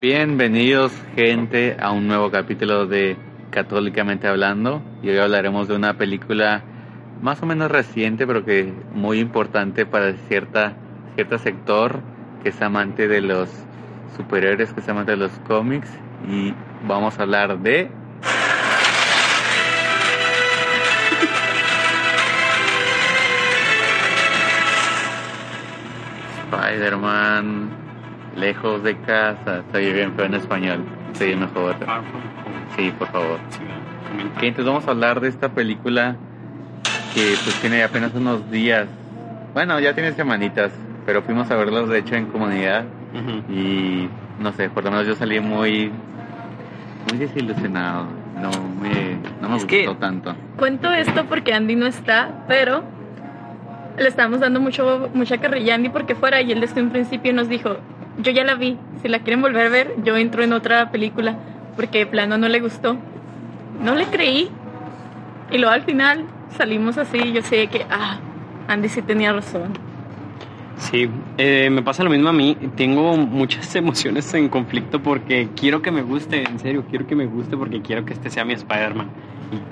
Bienvenidos gente a un nuevo capítulo de Católicamente Hablando y hoy hablaremos de una película más o menos reciente pero que muy importante para cierta cierto sector que es amante de los superhéroes, que es amante de los cómics y vamos a hablar de Spider-Man lejos de casa. Estoy bien pero en español. Estoy mejor. Sí, por favor. Ok, entonces vamos a hablar de esta película que pues tiene apenas unos días. Bueno, ya tiene semanitas, pero fuimos a verlos de hecho en comunidad y no sé, por lo menos yo salí muy muy desilusionado. No me, no me Es gustó que- tanto. Cuento esto porque Andy no está, pero le estábamos dando mucho, mucha carrilla a Andy porque fuera y él desde un principio nos dijo, yo ya la vi, si la quieren volver a ver, yo entro en otra película porque de plano no le gustó. No le creí y luego al final salimos así y yo sé que, ah, Andy sí tenía razón. Sí, eh, me pasa lo mismo a mí. Tengo muchas emociones en conflicto porque quiero que me guste, en serio, quiero que me guste porque quiero que este sea mi Spider-Man.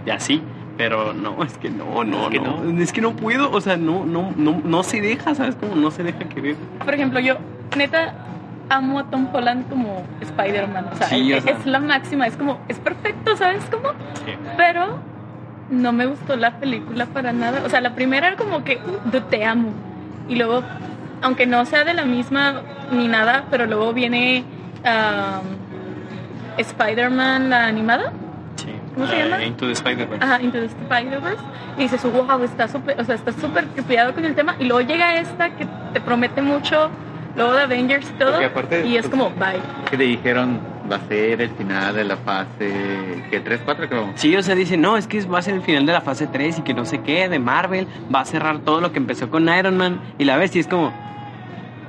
Y así, pero no, es que no, no, Es que no, Es que no puedo, o sea, no, no, no, no se deja, ¿sabes? Como no se deja querer. Por ejemplo, yo neta amo a Tom Holland como Spider-Man, o sea, Sí, o es, sea. es la máxima, es como, es perfecto, ¿sabes cómo? Sí. pero no me gustó la película para nada. O sea, la primera era como que te amo. Y luego, aunque no sea de la misma ni nada, pero luego viene um, Spider-Man, la animada. Sí. ¿Cómo se llama? Into the Spider-Verse. Ajá, Into the Spider-Verse. Y dices, wow, está súper, o sea, está súper cuidado con el tema. Y luego llega esta que te promete mucho, luego de Avengers y todo. Aparte, y es pues, como, bye. Que le dijeron va a ser el final de la fase que 3 4 creo. Sí, o sea, dice, no, es que va a ser el final de la fase 3 y que no sé qué, de Marvel, va a cerrar todo lo que empezó con Iron Man. Y la ves y es como...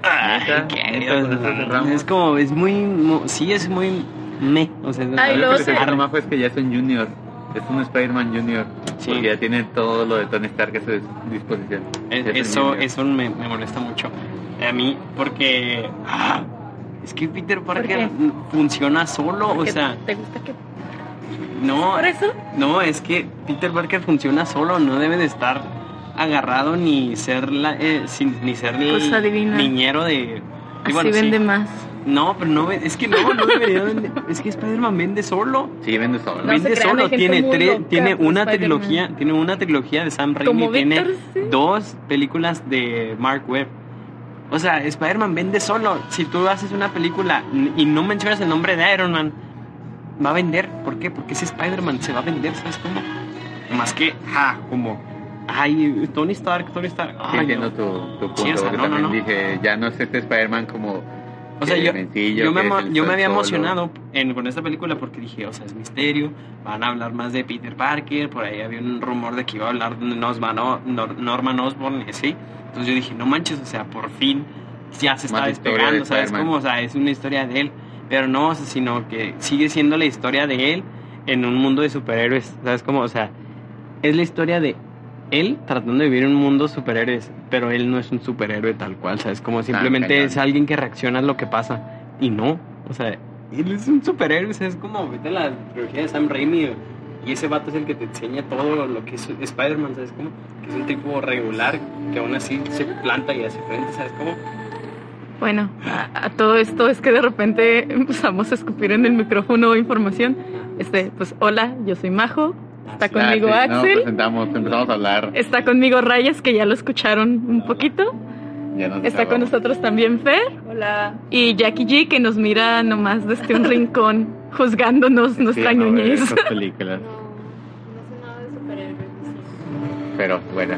Ay. ¿qué? ¿Neta con eso cerramos? Es como, es muy, mu- sí, es muy me. O sea, Ay, Lo luego que fue es que ya es un junior. Es un Spider-Man junior. Sí. Porque ya tiene todo lo de Tony Stark a su disposición. Es- eso, eso me, me molesta mucho. A mí, porque... ah, es que Peter Parker funciona solo, o sea, ¿Te gusta que no, por eso? no, es que Peter Parker funciona solo, no debe de estar agarrado ni ser la, eh, sin- ni ser ni Pues adivina. niñero de... Así bueno, sí. vende más. No, pero no, es que no, no debería vender. Es que Spider-Man vende solo. Sí, vende solo. No vende solo, tiene tres, tiene una trilogía, tiene una trilogía de Sam Raimi, Como tiene sí. dos películas de Mark Webb. O sea, Spider-Man vende solo. Si tú haces una película y no mencionas el nombre de Iron Man, va a vender. ¿Por qué? Porque ese Spider-Man se va a vender, ¿sabes cómo? Más que, ah, como, ay, Tony Stark, Tony Stark. Sí, ay, entiendo no. tu, tu punto. Sí, o sea, porque no, no, también no. dije, ya no es este Spider-Man como. O sea, yo, yo me, yo me había emocionado en, con esta película porque dije, o sea, es misterio, van a hablar más de Peter Parker, por ahí había un rumor de que iba a hablar de Norman, Osborn y así. Entonces yo dije, no manches, o sea, por fin ya se está Más historia de despegando, ¿sabes cómo? O sea, es una historia de él, pero no, o sea, sino que sigue siendo la historia de él en un mundo de superhéroes, ¿sabes cómo? O sea, es la historia de él tratando de vivir en un mundo de superhéroes, pero él no es un superhéroe tal cual, ¿sabes? Como simplemente cañón. es alguien que reacciona a lo que pasa y no, o sea, él es un superhéroe, o sea, es como, vete a la trilogía de Sam Raimi y ese vato es el que te enseña todo lo que es Spider-Man, ¿sabes? Como que es un tipo regular que aún así se planta y hace frente, ¿sabes? Como Bueno, a, a todo esto es que de repente empezamos a escupir en el micrófono información. Este, pues hola, yo soy Majo. Está Ah, conmigo sí, no, Axel. presentamos, empezamos a hablar. Está conmigo Rayas, que ya lo escucharon un poquito. Ya nos Está con nosotros también Fer. Hola. Y Jackie G, que nos mira nomás desde un rincón, juzgándonos nuestra Sí, no, de ñoñez. esas películas. Pero bueno.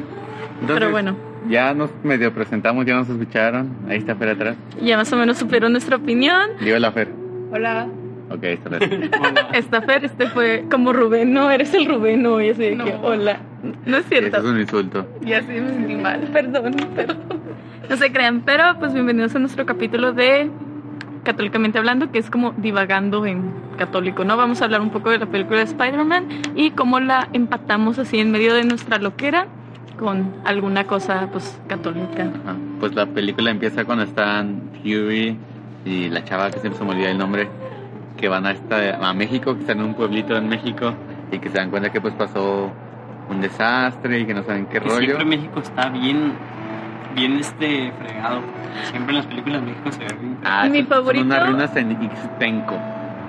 Entonces, Pero bueno, Ya nos medio presentamos, ya nos escucharon. Ahí está Fer atrás. ya más o menos supieron nuestra opinión. Digo la Fer. Hola. Ok, está bien. Esta Fer, este fue como Rubén, no, eres el Rubén hoy, así de que, hola. No es Eso cierto. es un insulto. Ya sí me sentí mal, perdón, perdón. No se crean, pero pues bienvenidos a nuestro capítulo de Católicamente Hablando, que es como divagando en católico, ¿no? Vamos a hablar un poco de la película de Spider-Man y cómo la empatamos así en medio de nuestra loquera con alguna cosa pues católica. Ajá. Pues la película empieza cuando están Fury, y la chava que siempre se me olvida el nombre, que van a, esta, a México, que están en un pueblito en México y que se dan cuenta que pues pasó un desastre y que no saben qué Que rollo. siempre México está bien, bien este fregado. Siempre en las películas México se ve bien. Ah, Mi son- son favorito- unas ruinas en Ixtenco.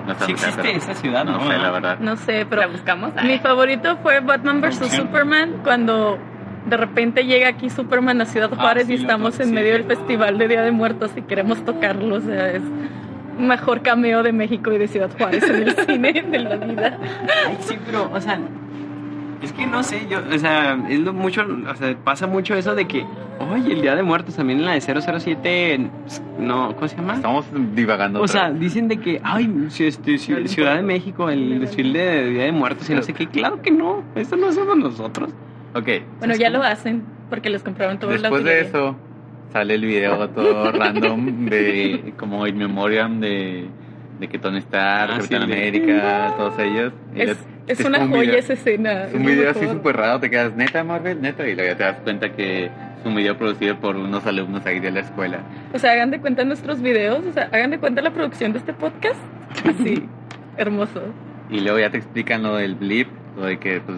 No sé Sí existe pero- esa ciudad, No ¿no? sé, la verdad. No sé, pero ¿La buscamos? mi favorito fue Batman vs. Superman cuando de repente llega aquí Superman a Ciudad Ah, Juárez sí, y estamos en sí. medio del festival de Día de Muertos y queremos tocarlo. O sea, es mejor cameo de México y de Ciudad Juárez en el cine de la vida. Ay, sí, pero, o sea, es que no sé, yo, o sea, es lo mucho, o sea, pasa mucho eso de que, oye, el Día de Muertos también en la de 007, no, ¿cómo se llama? Estamos divagando. O sea, vez. dicen de que, ay, si este, ci- Ciudad de México, el desfile de Día de Muertos y no sé qué, claro que no, eso no somos nosotros. Ok, Bueno, ya lo hacen porque les compraron todo la después de utilería. eso sale el video todo random de como in memoriam de, de que Tony Stark, Ah, Capitán sí, América, todos ellos. Y Es, les- es es una un joya video- esa escena. Es un video así súper raro, te quedas neta Marvel, neta, y luego ya te das cuenta que es un video producido por unos alumnos ahí de la escuela. O sea, hagan de cuenta nuestros videos, o sea, hagan de cuenta la producción de este podcast. Así, hermoso. Y luego ya te explican lo del blip, lo de que pues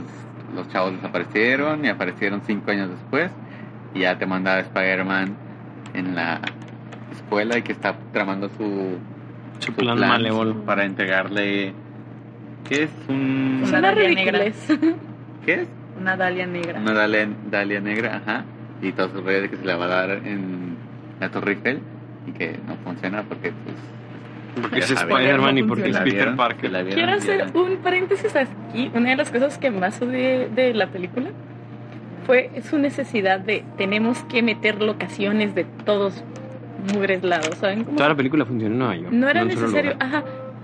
los chavos desaparecieron y aparecieron cinco años después. Y ya te manda Spider-Man en la escuela y que está tramando su, Su plan malévolo. para entregarle... ¿Qué es? Un... Una Suena dalia negra. ¿Qué es? Una dalia negra. Una dalia, dalia negra, ajá. Y todo su rollo de que se la va a dar en la Torre Eiffel y que no funciona porque pues... Porque es. Spider-Man y porque es Peter Parker. Quiero hacer un paréntesis aquí. Una de las cosas que más odié de la película fue su necesidad de tenemos que meter locaciones de todos mugres lados, ¿saben? Toda la película funciona en Nueva York. no era en necesario, ajá,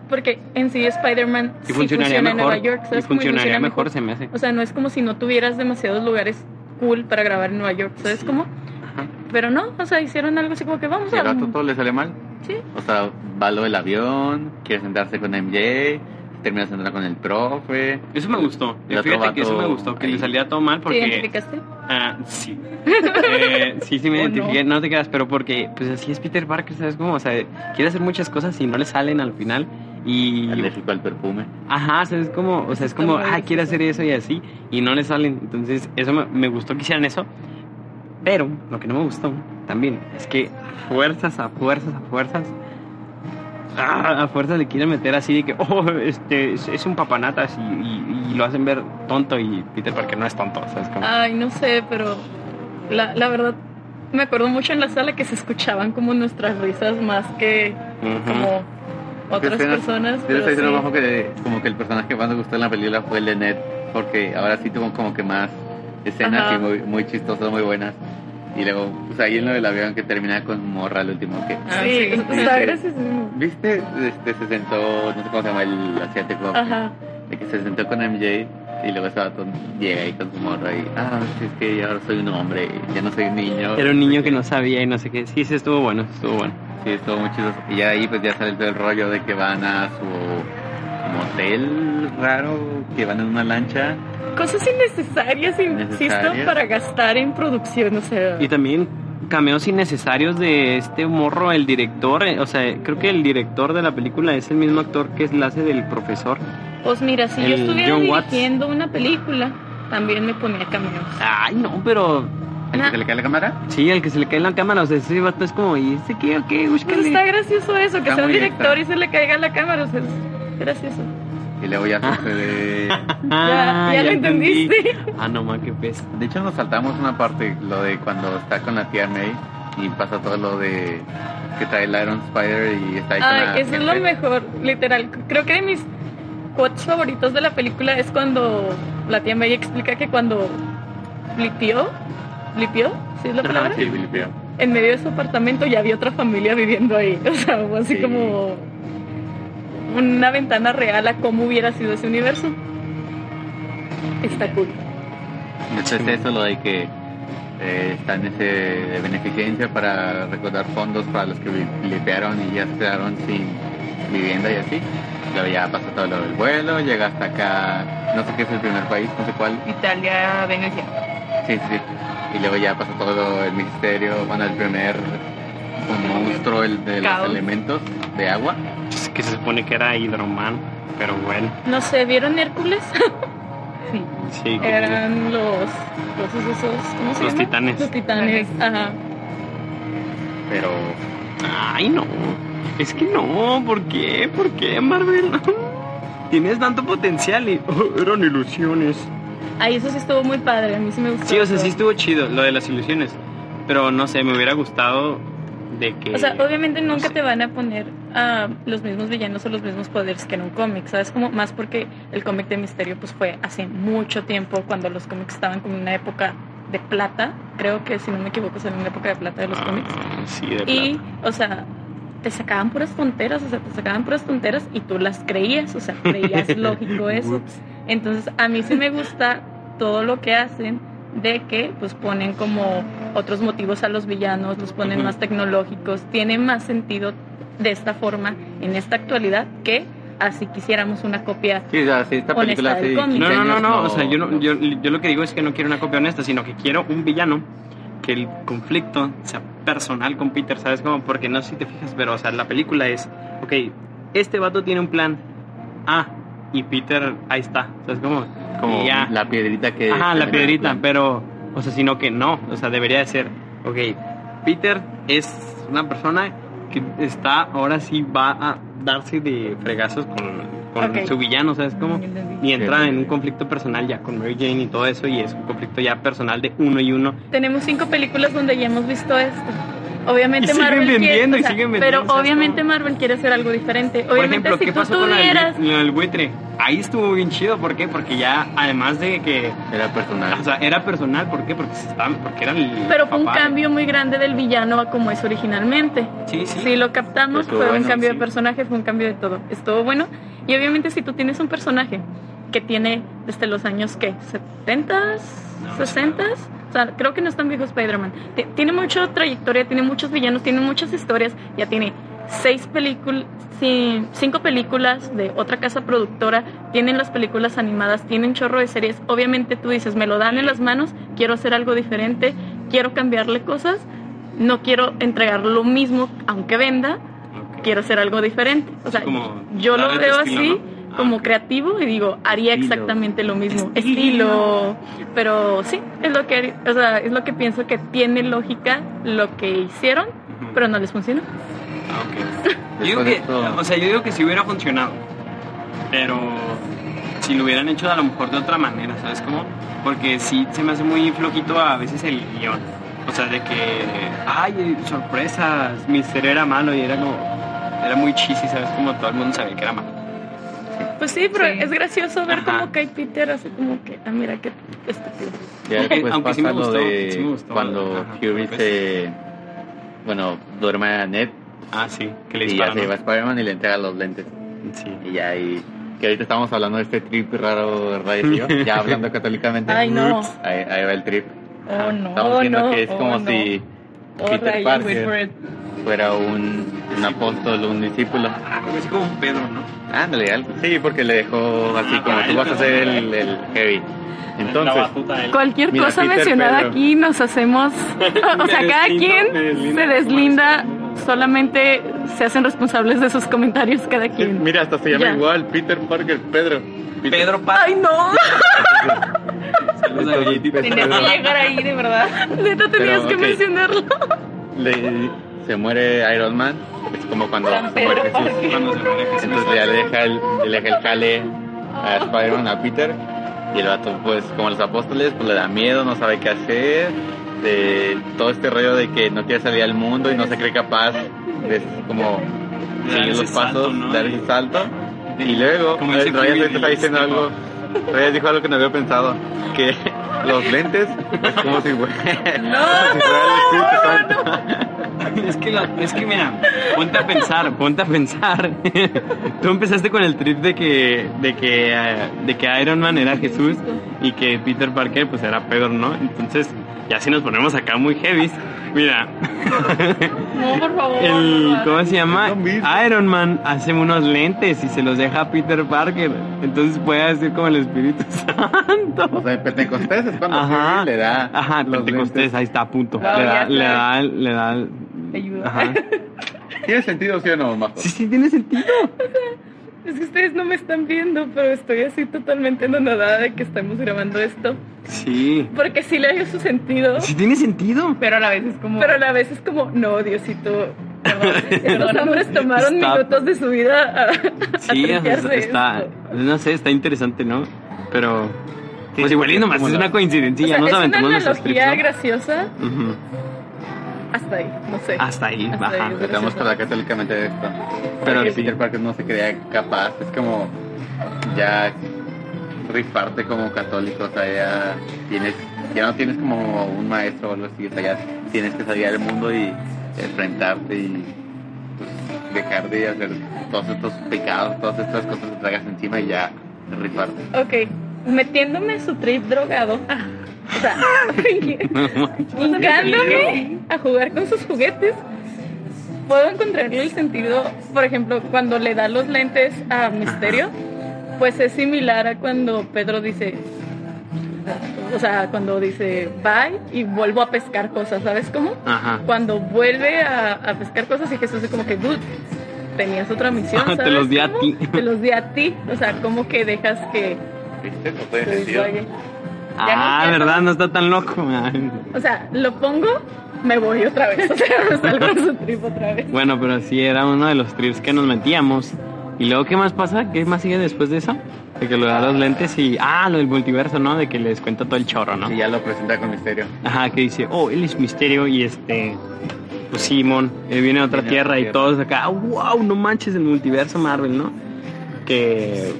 porque en sí Spider-Man Y sí funcionaría funciona en mejor. Nueva York, y ¿sabes? cómo? funcionaría funciona mejor, se me hace. O sea, no es como si no tuvieras demasiados lugares cool para grabar en Nueva York, ¿sabes Sí. cómo? Ajá. Pero no, o sea, hicieron algo así como que vamos Y al a... rato todo le sale mal. Sí, O sea, va lo del avión, quiere sentarse con MJ, termina sentada con el profe. Eso me gustó. Fíjate que eso me vato gustó, que ahí. le salía todo mal ¿te porque... identificaste? Ah, sí. Eh, sí, sí me ¿O identifiqué, no? te creas, pero porque pues así es Peter Parker, ¿sabes cómo? O sea, quiere hacer muchas cosas y no le salen al final. Y... Alérgico al perfume. Ajá, o sea, es como, o sea, es como, ah, quiere hacer eso y así, y no le salen. Entonces, eso me, me gustó que hicieran eso. Pero, lo que no me gustó también es que fuerzas, a fuerzas, a fuerzas, ah, a fuerzas le quieren meter así de que, oh, este, es, es un papanatas y, y- y lo hacen ver tonto y Peter Parker no es tonto, ¿sabes? Como, Ay, no sé, pero la, la verdad me acuerdo mucho en la sala que se escuchaban como nuestras risas más que como otras Escenas- personas. Yo estoy diciendo sí. que como que el personaje que más me gustó en la película fue el de Ned, porque ahora sí tuvo como que más escenas Ajá. y muy, muy chistosas, muy buenas. Y luego, pues ahí en lo del avión que termina con morra al último que... Ah, Sí, sí. graciosísimo. ¿Viste? Este, se sentó, no sé cómo se llama el asiático, Ajá. de que se sentó con MJ y luego ese vato llega ahí con su morra y, ah, sí, es que ahora soy un hombre, ya no soy un niño. Era un niño que no sabía y no sé qué. Sí, sí, estuvo bueno, estuvo bueno. Sí, estuvo muy chido. Y ya ahí pues ya sale todo el rollo de que van a su motel raro, que van en una lancha. Cosas innecesarias, insisto, para gastar en producción, o sea. Y también cameos innecesarios de este morro, el director. eh, O sea, creo que el director de la película es el mismo actor que es la hace del profesor. Pues mira, si yo estuviera John Watts. dirigiendo una película, también me ponía cameos. Ay, no, pero. ¿El Nah. que se le cae la cámara? Sí, el que se le cae la cámara. O sea, ese vato es como, ¿y ese qué? ¿O qué? Pues está gracioso eso, que Está sea un director extra. y se le caiga la cámara, o sea, es gracioso. Y luego ya sucede... Ah, ya, ya lo entendí. entendiste. Ah, no, ma, qué pez. De hecho nos saltamos una parte, lo de cuando está con la tía May y pasa todo lo de que trae el Iron Spider y está ahí con la Ay, eso es lo mejor, literal. Creo que de mis quotes favoritos de la película es cuando la tía May explica que cuando blipió, blipió, ¿sí es la palabra? Sí, Filipio. En medio de su apartamento ya había otra familia viviendo ahí. O sea, fue así Sí. como una ventana real a cómo hubiera sido ese universo. Está cool. De eso, lo de que eh, está en ese de beneficencia para recaudar fondos para los que limpiaron y ya se quedaron sin vivienda y así. Luego ya pasa todo lo del vuelo, llega hasta acá, no sé qué es el primer país, no sé cuál. Italia, Venecia. Sí, sí, sí. Y luego ya pasa todo el ministerio, bueno, el primer monstruo el de Caos. los elementos de agua. Es que se supone que era Hidroman, pero bueno. No sé, ¿vieron Hércules? sí. Sí, que- Eran los, los esos, ¿cómo se Los llama? titanes. Los titanes, ajá. Pero Ay, no. Es que no. ¿Por qué? ¿Por qué, Marvel? Tienes tanto potencial y oh, eran ilusiones. Ahí eso sí estuvo muy padre, a mí sí me gustó. Sí, o sea, todo. sí estuvo chido lo de las ilusiones. Pero no sé, me hubiera gustado de que. O sea, obviamente no nunca sé. te van a poner a los mismos villanos o los mismos poderes que en un cómic, ¿sabes? Como más porque el cómic de Misterio pues fue hace mucho tiempo cuando los cómics estaban como en una época de plata, creo que si no me equivoco es en una época de plata de los Ah, cómics. Sí, de Y, o sea, te sacaban puras tonteras, o sea, te sacaban puras tonteras y tú las creías, o sea, creías lógico eso. Entonces, a mí sí me gusta todo lo que hacen de que pues ponen como otros motivos a los villanos, los ponen más tecnológicos, tiene más sentido de esta forma en esta actualidad que así quisiéramos una copia. sí, o sea, sí, esta Honesta película del hace cómic. 15 No, no, no, no. O sea, yo, no, yo, yo lo que digo es que no quiero una copia honesta, sino que quiero un villano que el conflicto sea personal con Peter, ¿sabes cómo? Porque no sé si te fijas, pero, o sea, la película es, ok, este vato tiene un plan. Ah, y Peter, ahí está, ¿sabes cómo? como Y ya. la piedrita que Ajá, la piedrita, pero, o sea, sino que no, o sea, debería de ser, ok, Peter es una persona que está, ahora sí va a darse de fregazos con, con su villano, ¿sabes cómo? Ya entendí. Y entra en un conflicto personal ya con Mary Jane y todo eso, y es un conflicto ya personal de uno y uno. Tenemos cinco películas donde ya hemos visto esto. Obviamente Y siguen Marvel quiere, vendiendo, y o sea, siguen vendiendo, pero ¿sabes obviamente? Marvel quiere hacer algo diferente. Por ejemplo, si ¿qué tú pasó con tuvieras lo del buitre? Ahí estuvo bien chido, ¿por qué? Porque ya, además de que, Era personal. o sea, era personal, ¿por qué? Porque, se estaban, porque era el Pero fue un cambio muy grande del villano a como es originalmente. Sí, sí. Si lo captamos, Estuvo fue un cambio sí. de personaje, fue un cambio de todo. Estuvo bueno. Y obviamente si tú tienes un personaje que tiene desde los años, ¿qué? ¿70s? No, ¿60s? O sea, creo que no es tan viejo Spider-Man. Ti- Tiene mucha trayectoria, tiene muchos villanos, tiene muchas historias. Ya tiene seis películas, cinco películas de otra casa productora. Tienen las películas animadas, tienen chorro de series. Obviamente tú dices, me lo dan en las manos, quiero hacer algo diferente, quiero cambiarle cosas. No quiero entregar lo mismo, aunque venda, quiero hacer algo diferente. O sea, como yo lo veo así, ¿no? Ah, como creativo, y digo, haría Estilo. exactamente lo mismo. Estilo. Estilo. Pero sí, es lo que, o sea, es lo que pienso que tiene lógica lo que hicieron, pero no les funcionó. Ah. Yo digo que, o sea, yo digo que sí hubiera funcionado, pero si lo hubieran hecho a lo mejor de otra manera, ¿sabes cómo? Porque sí se me hace muy flojito a veces el guion. O sea, de que, ay, sorpresas, Mister era malo y era como, era muy cheesy, ¿sabes? Como todo el mundo sabía que era malo. Pues sí, pero Sí. es gracioso ver Ajá. cómo cae Peter así como que, ah, mira qué estúpido. Ya Aunque- después aunque sí pasa me lo gustó, de sí me gustó. cuando. Fury se... Bueno, duerme a Ned Ah, sí, que le y ya se lleva a Spider-Man y le entrega los lentes. Sí. Y ya ahí... Que ahorita estamos hablando de este trip raro, ¿verdad? Y yo, ya hablando católicamente. Ay, no. Ahí, ahí va el trip. Oh, no, Estamos viendo no, que es oh, como no. si Oh, Peter Parker. Fuera un, un apóstol, un discípulo. Ah, así como un Pedro, ¿no? Ándale, algo. Sí, porque le dejó así Ah, como para tú vas a ser el, el heavy. Entonces. Cualquier Mira, cosa Peter mencionada Pedro. aquí nos hacemos, o sea, cada deslindo, quien se deslinda, solamente se hacen responsables de sus comentarios cada sí, quien. mira, hasta se llama Ya. igual, Peter Parker, Pedro. Peter- Pedro Paz. Ay, no, Saludos a tenías que llegar ahí, de verdad. Neta, tenías Pero, que mencionarlo. le- se muere Iron Man, es como cuando se muere Jesús. Cuando se muere Jesús. Entonces ya le deja el, le deja el jale a Spider-Man, a Peter. Y el vato, pues, como los apóstoles, pues le da miedo, no sabe qué hacer. De todo este rollo de que no quiere salir al mundo y no se cree capaz de como seguir los pasos, salto, ¿no? dar ese salto. Y luego, Como eh, Ryan ahorita está diciendo algo. Ryan dijo algo que no había pensado: que los lentes es como si fuera, como si fuera el Espíritu Santo. Es que, la- es que mira, ponte a pensar, ponte a pensar. Tú empezaste con el trip de que, de que, eh, de que Iron Man era Jesús y que Peter Parker pues era Pedro, ¿no? Entonces, ya si nos ponemos acá muy heavy, mira, No, por favor. el, ¿cómo se llama? Lo. Iron Man hace unos lentes y se los deja a Peter Parker. Entonces puede ser como el Espíritu Santo. O sea, en Pentecostés es cuando Ajá, le da. Ajá, los Pentecostés, lentes. ahí está, punto. Le, da, le da, le da ayuda. Ajá. ¿Tiene sentido, sí o no, Majo? Sí, sí, tiene sentido. Es que ustedes no me están viendo, pero estoy así totalmente anonadada de que estamos grabando esto. Sí. Porque sí le dio su sentido, Sí tiene sentido. Pero a la vez es como. pero a la vez es como, no, Diosito. Los hombres tomaron Está- minutos de su vida a, a Sí, tripearse está, esto. no sé, está interesante, ¿no? Pero, Sí, pues igual y nomás es una coincidencia, O sea, no es saben una analogía graciosa Ujú. Hasta ahí, no sé. Hasta ahí, Hasta ahí. Estamos para católicamente de esto. Pero Porque sí. Peter Parker no se creía capaz, es como ya rifarte como católico, o sea, ya tienes, ya no tienes como un maestro o algo así, o sea, ya tienes que salir al mundo y enfrentarte y pues, dejar de hacer todos estos pecados, todas estas cosas que tragas encima y ya rifarte. Ok, metiéndome su trip drogado. ah, o sea, a jugar con sus juguetes. Puedo encontrarle el sentido, por ejemplo, cuando le da los lentes a Misterio, pues es similar a cuando Pedro dice, o sea, cuando dice bye y vuelvo a pescar cosas, ¿sabes cómo? Ajá. Cuando vuelve a, a pescar cosas y Jesús es como que, dude, tenías otra misión, Te ¿sabes los di a cómo? ti. Te los di a ti, o sea, como que dejas que ¿Viste? No. Ah. ¿verdad? No está tan loco. Ay. O sea, lo pongo, me voy otra vez. O sea, me salgo de su trip otra vez. Bueno, pero sí era uno de los trips que nos metíamos. ¿Y luego qué más pasa? ¿Qué más sigue después de eso? De que le da los lentes y... Ah, lo del multiverso, ¿no? De que les cuenta todo el chorro, ¿no? Y ya lo presenta con misterio. Ajá, que dice, oh, él es misterio y este... Pues Simón, él viene a otra Viene a tierra otra y tierra. todos acá, wow, no manches el multiverso Marvel, ¿no? Que,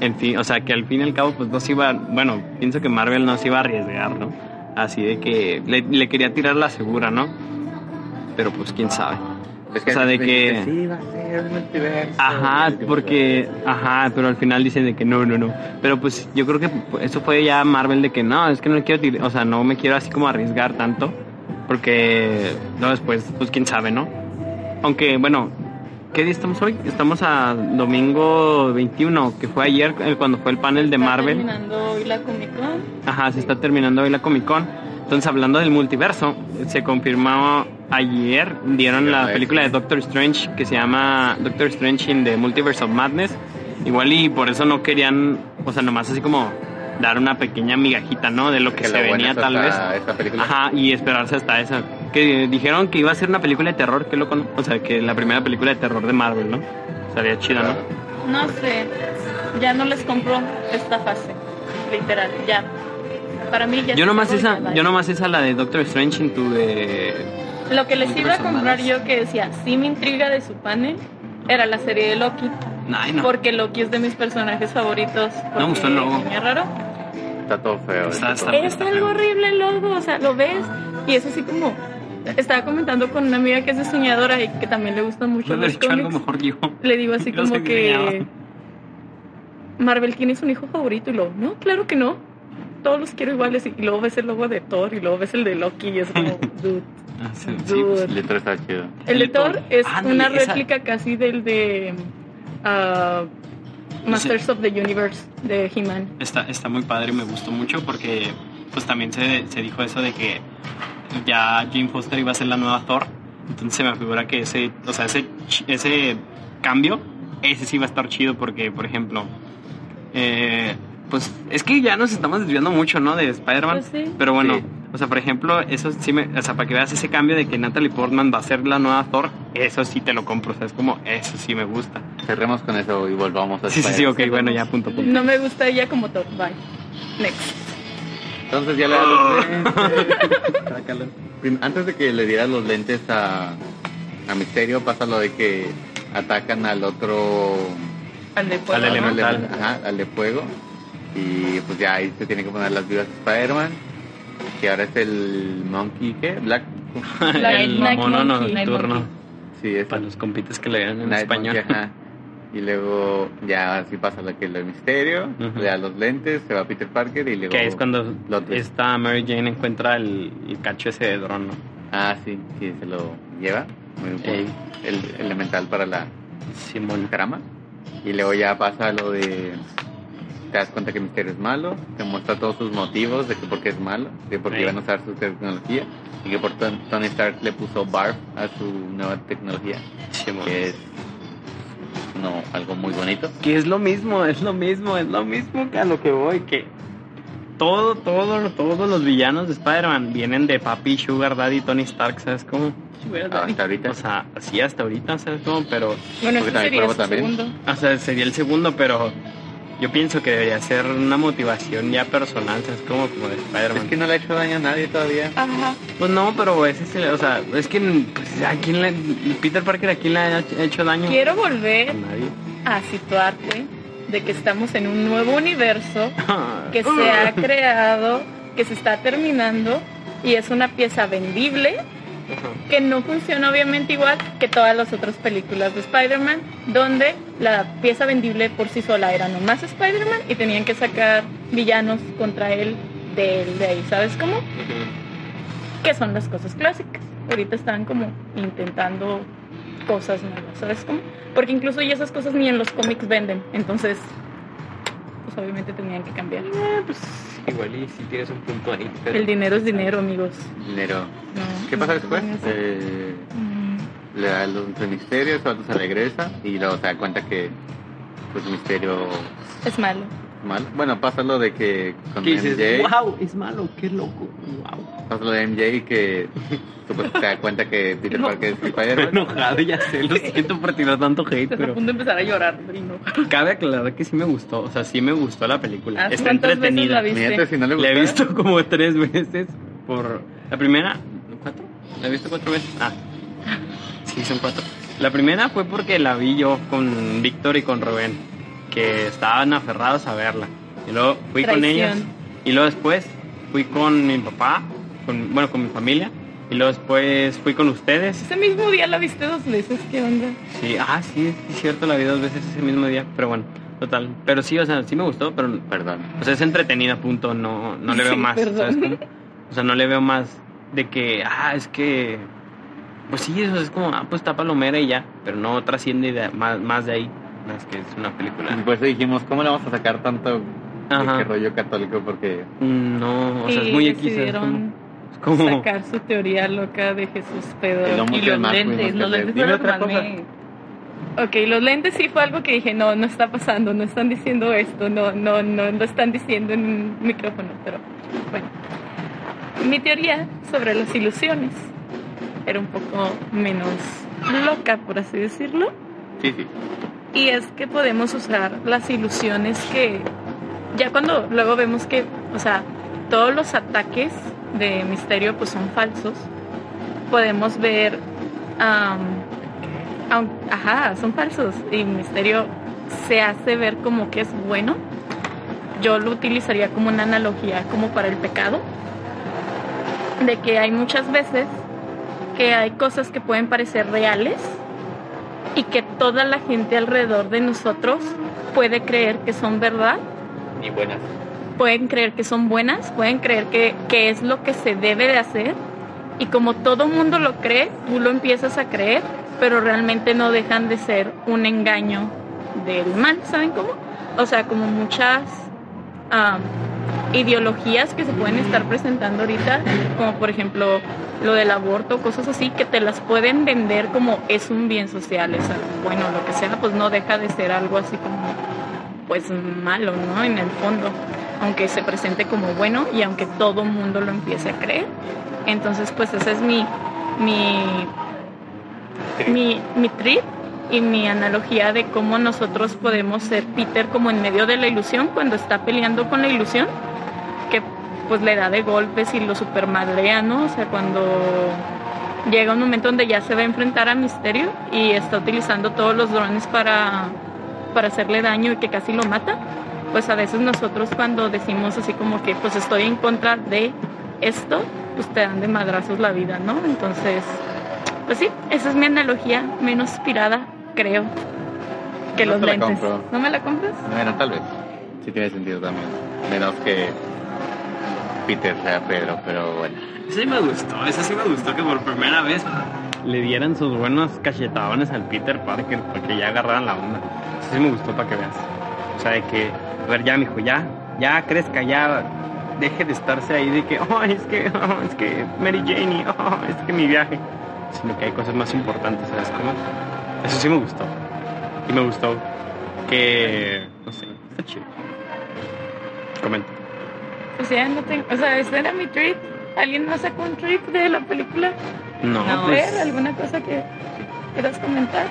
en fin, o sea, que al fin y al cabo, pues no se iba, bueno, pienso que Marvel no se iba a arriesgar, ¿no? Así de que le, le quería tirar la segura, ¿no? Pero pues quién sabe. Es O sea, de que- Sí, va a ser el multiverso. Ajá, porque, ajá, pero al final dicen de que no, no, no. Pero pues yo creo que eso fue ya Marvel de que no, es que no quiero, o sea, no me quiero así como arriesgar tanto, porque no después, pues quién sabe, ¿no? Aunque, bueno, ¿qué día estamos hoy? Estamos a domingo 21, que fue ayer cuando fue el panel de Está Marvel. terminando hoy la Comic Con. Ajá, se está terminando hoy la Comic Con. Entonces, hablando del multiverso, se confirmó ayer, dieron la película de. Doctor Strange que se llama Doctor Strange in the Multiverse of Madness. Igual y por eso no querían, o sea, nomás así como dar una pequeña migajita, ¿no? De lo que, Que se venía tal vez. hasta esta película. Ajá, y esperarse hasta esa. Que dijeron que iba a ser una película de terror, que loco, ¿no? O sea, que la primera película de terror de Marvel, ¿no? Estaría chida, ¿no? No sé, ya no les compro esta fase. Literal, ya. Para mí ya Yo nomás esa, ya yo nomás esa la de Doctor Strange into de Lo que les iba a comprar yo que decía, sí me intriga de su panel, era la serie de Loki. Ay, no. Porque Loki es de mis personajes favoritos. me gustó el logo. es raro. Está todo feo. Está- está Es algo horrible el logo, o sea, lo ves y es así como... Estaba comentando con una amiga que es diseñadora y que también le gustan mucho los algo cómics. mejor yo. Le digo así Yo como que... Marvel, ¿tienes un hijo favorito? Y luego, no, claro que no. Todos los quiero iguales. Y luego ves el logo de Thor y luego ves el de Loki y es como, dude. Ah, sí, sí, pues, El chido. El de Thor. Es Ándale, una esa- réplica casi del de ah, Masters of the Universe de He-Man. Está, está muy padre, me gustó mucho porque pues también se, se dijo eso de que ya Jane Foster iba a ser la nueva Thor. Entonces se me figura que ese, o sea, ese, ese cambio, ese sí va a estar chido porque, por ejemplo, eh, pues es que ya nos estamos desviando mucho, ¿no? De Spider-Man. Pues sí. Pero bueno, Sí. o sea, por ejemplo, eso sí me, o sea, para que veas ese cambio de que Natalie Portman va a ser la nueva Thor, eso sí te lo compro, o sea, es como, eso sí me gusta. Cerremos con eso y volvamos a Sí, sí, sí, ok, bueno, ya, punto, punto. No me gusta ella como Thor. Bye. Next. Entonces ya le das los lentes. Prim- Antes de que le dieras los lentes a, a Misterio, pasa lo de que atacan al otro... Al de fuego, Al ¿no? elemental. Al de- Ajá, al de fuego. Y pues ya ahí se tiene que poner las vivas Spider-Man. Que ahora es el Monkey, ¿qué? Black. el Night mono Monkey. nocturno. Sí, es Para los compites que le vean en Night español. Monkey, ajá. Y luego ya así pasa lo que lo de Misterio. Ujú. Le da los lentes, se va Peter Parker y luego... Que es cuando esta Mary Jane encuentra el, el cacho ese de dron, ¿no? Ah, sí, sí, se lo lleva. Muy bueno. El elemental para la Simón. trama. Y luego ya pasa lo de te das cuenta que Misterio es malo, te muestra todos sus motivos de que por qué es malo, de por qué iban a usar su tecnología y que por Ton- Tony Stark le puso Barf a su nueva tecnología, que es no algo muy bonito. Que es lo mismo, es lo mismo, es lo mismo que a lo que voy, que todo, todo, todos los villanos de Spider-Man vienen de Papi, Sugar Daddy, Tony Stark, ¿sabes cómo? Hasta ahorita. O sea, así hasta ahorita, ¿sabes cómo? Pero, Bueno, este sería también. segundo. o sea, sería el segundo, pero yo pienso que debería ser una motivación ya personal, ¿sabes cómo? Como de Es Spider-Man. que no le ha hecho daño a nadie todavía. Ajá. Pues no, pero ese es el, o sea, es que, pues, ¿a quién le, Peter Parker, ¿a quién le ha hecho daño? Quiero A volver nadie. a situarte de que estamos en un nuevo universo que se ha creado, que se está terminando y es una pieza vendible que no funciona obviamente igual que todas las otras películas de Spider-Man, donde la pieza vendible por sí sola era nomás Spider-Man y tenían que sacar villanos contra él de, de ahí, ¿sabes cómo? Que son las cosas clásicas. Ahorita están como intentando cosas nuevas, ¿sabes cómo? Porque incluso ya esas cosas ni en los cómics venden, entonces pues obviamente tenían que cambiar. Eh, pues igual y si tienes un punto ahí. pero- El dinero es dinero, amigos. Dinero. No, ¿Qué pasa no, después? no. Eh, Mm, le da los misterios, Suelto se regresa y luego se da cuenta que pues Misterio Es malo. Es malo. Bueno, pasa lo de que con dices, MJ, wow, es malo, qué loco, wow. pasa lo de MJ que pues, se da cuenta que Peter No. Parker es Estoy Spider-Man. enojado, ya sé, lo siento por tirar tanto hate, Estás a pero punto de empezar a llorar, y no. cabe aclarar que sí me gustó, o sea, sí me gustó la película. Ah, Está ¿cuántas veces entretenida. la viste? Miente, si no le La he visto como tres veces por... La primera... ¿Cuatro? ¿La he visto cuatro veces? Ah. Sí, son cuatro. La primera fue porque la vi yo con Víctor y con Rubén, que estaban aferrados a verla. Y luego fui con ellos. Y luego después fui con mi papá, con, bueno, con mi familia. Y luego después fui con ustedes. Ese mismo día la viste dos veces, ¿qué onda? Sí, ah, sí, es cierto, la vi dos veces ese mismo día. Pero bueno, total. Pero sí, o sea, sí me gustó, pero Perdón. o sea, es entretenida, punto. No, no le veo Sí, más. perdón. ¿sabes cómo? O sea, no le veo más de que, ah, es que. Pues sí, eso es como, ah, pues está palomera y ya. Pero no trasciende de- más, más de ahí. Más que es una Y película. por eso dijimos, ¿cómo le vamos a sacar tanto de Ajá. qué rollo católico? Porque No, o sea, y es muy X. Es como. sacar su teoría loca de Jesús Pedro. Y los lentes, los lentes Dime fueron otra cosa. Ok, los lentes sí fue algo que dije, no, no está pasando, no están diciendo esto, no, no, no lo están diciendo en un micrófono, pero bueno. Mi teoría sobre las ilusiones era un poco menos loca, por así decirlo. Sí, sí. Y es que podemos usar las ilusiones que ya cuando luego vemos que, o sea, todos los ataques de misterio pues son falsos, podemos ver, aun- ajá, son falsos y misterio se hace ver como que es bueno. Yo lo utilizaría como una analogía como para el pecado, de que hay muchas veces que hay cosas que pueden parecer reales y que toda la gente alrededor de nosotros puede creer que son verdad, Y buenas. pueden creer que son buenas, pueden creer que, que es lo que se debe de hacer y como todo mundo lo cree, tú lo empiezas a creer, pero realmente no dejan de ser un engaño del mal, ¿saben cómo? O sea, como muchas ideologías que se pueden estar presentando ahorita, como por ejemplo lo del aborto, cosas así, que te las pueden vender como es un bien social, es algo bueno, lo que sea, pues no deja de ser algo así como pues malo, ¿no? En el fondo, aunque se presente como bueno y aunque todo mundo lo empiece a creer. Entonces, pues esa es mi mi mi, mi trip y mi analogía de cómo nosotros podemos ser Peter como en medio de la ilusión cuando está peleando con la ilusión, que pues le da de golpes y lo supermadrea, ¿no? O sea, cuando llega un momento donde ya se va a enfrentar a Misterio y está utilizando todos los drones para, para hacerle daño y que casi lo mata, pues a veces nosotros cuando decimos así como que pues estoy en contra de esto, pues te dan de madrazos la vida, ¿no? Entonces, pues sí, esa es mi analogía menos inspirada, creo, que No los lentes. compro. ¿No me la compras? Bueno, tal vez. Sí tiene sentido también. Menos que Peter sea Pedro, pero bueno. Esa sí me gustó, esa sí me gustó que por primera vez le dieran sus buenos cachetadones al Peter Parker para que ya agarraran la onda. Eso sí me gustó para que veas. O sea, de que a ver, ya, mijo, ya, ya crezca, ya deje de estarse ahí de que, oh, es que, oh, es que Mary Jane, y, oh, es que mi viaje. Sino que hay cosas más importantes, ¿sabes cómo? Eso sí me gustó. Y me gustó que, no sé, está chido. Comenta. O sea, no tengo, o sea, ese era mi trip. ¿Alguien más sacó un trip de la película? No, A pues, ver, ¿alguna cosa que quieras comentar?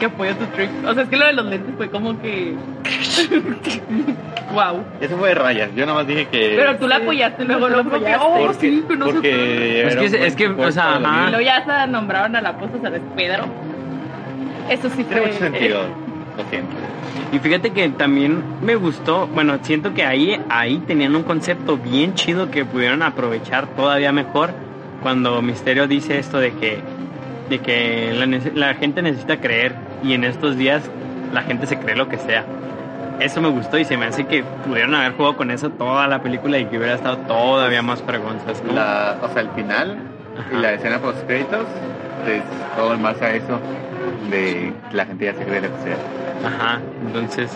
Que apoya tu trick. O sea, es que lo de los lentes fue como que. wow. Eso fue de rayas. Yo nomás dije que. Pero tú la apoyaste luego, porque, apoyaste. oh, porque, sí, que no porque Es que- es que, o sea, ajá. Y luego ya se nombraron a la posta, ¿sabes? Pedro. Eso sí Tiene fue. mucho sentido. Lo siento. Y fíjate que también me gustó, bueno, siento que ahí, ahí tenían un concepto bien chido que pudieron aprovechar todavía mejor cuando Misterio dice esto de que, de que la, la gente necesita creer y en estos días la gente se cree lo que sea. Eso me gustó y se me hace que pudieron haber jugado con eso toda la película y que hubiera estado todavía más. La, o sea, el final y la escena post créditos es todo en base a eso de que la gente ya se cree lo que sea. Ajá, entonces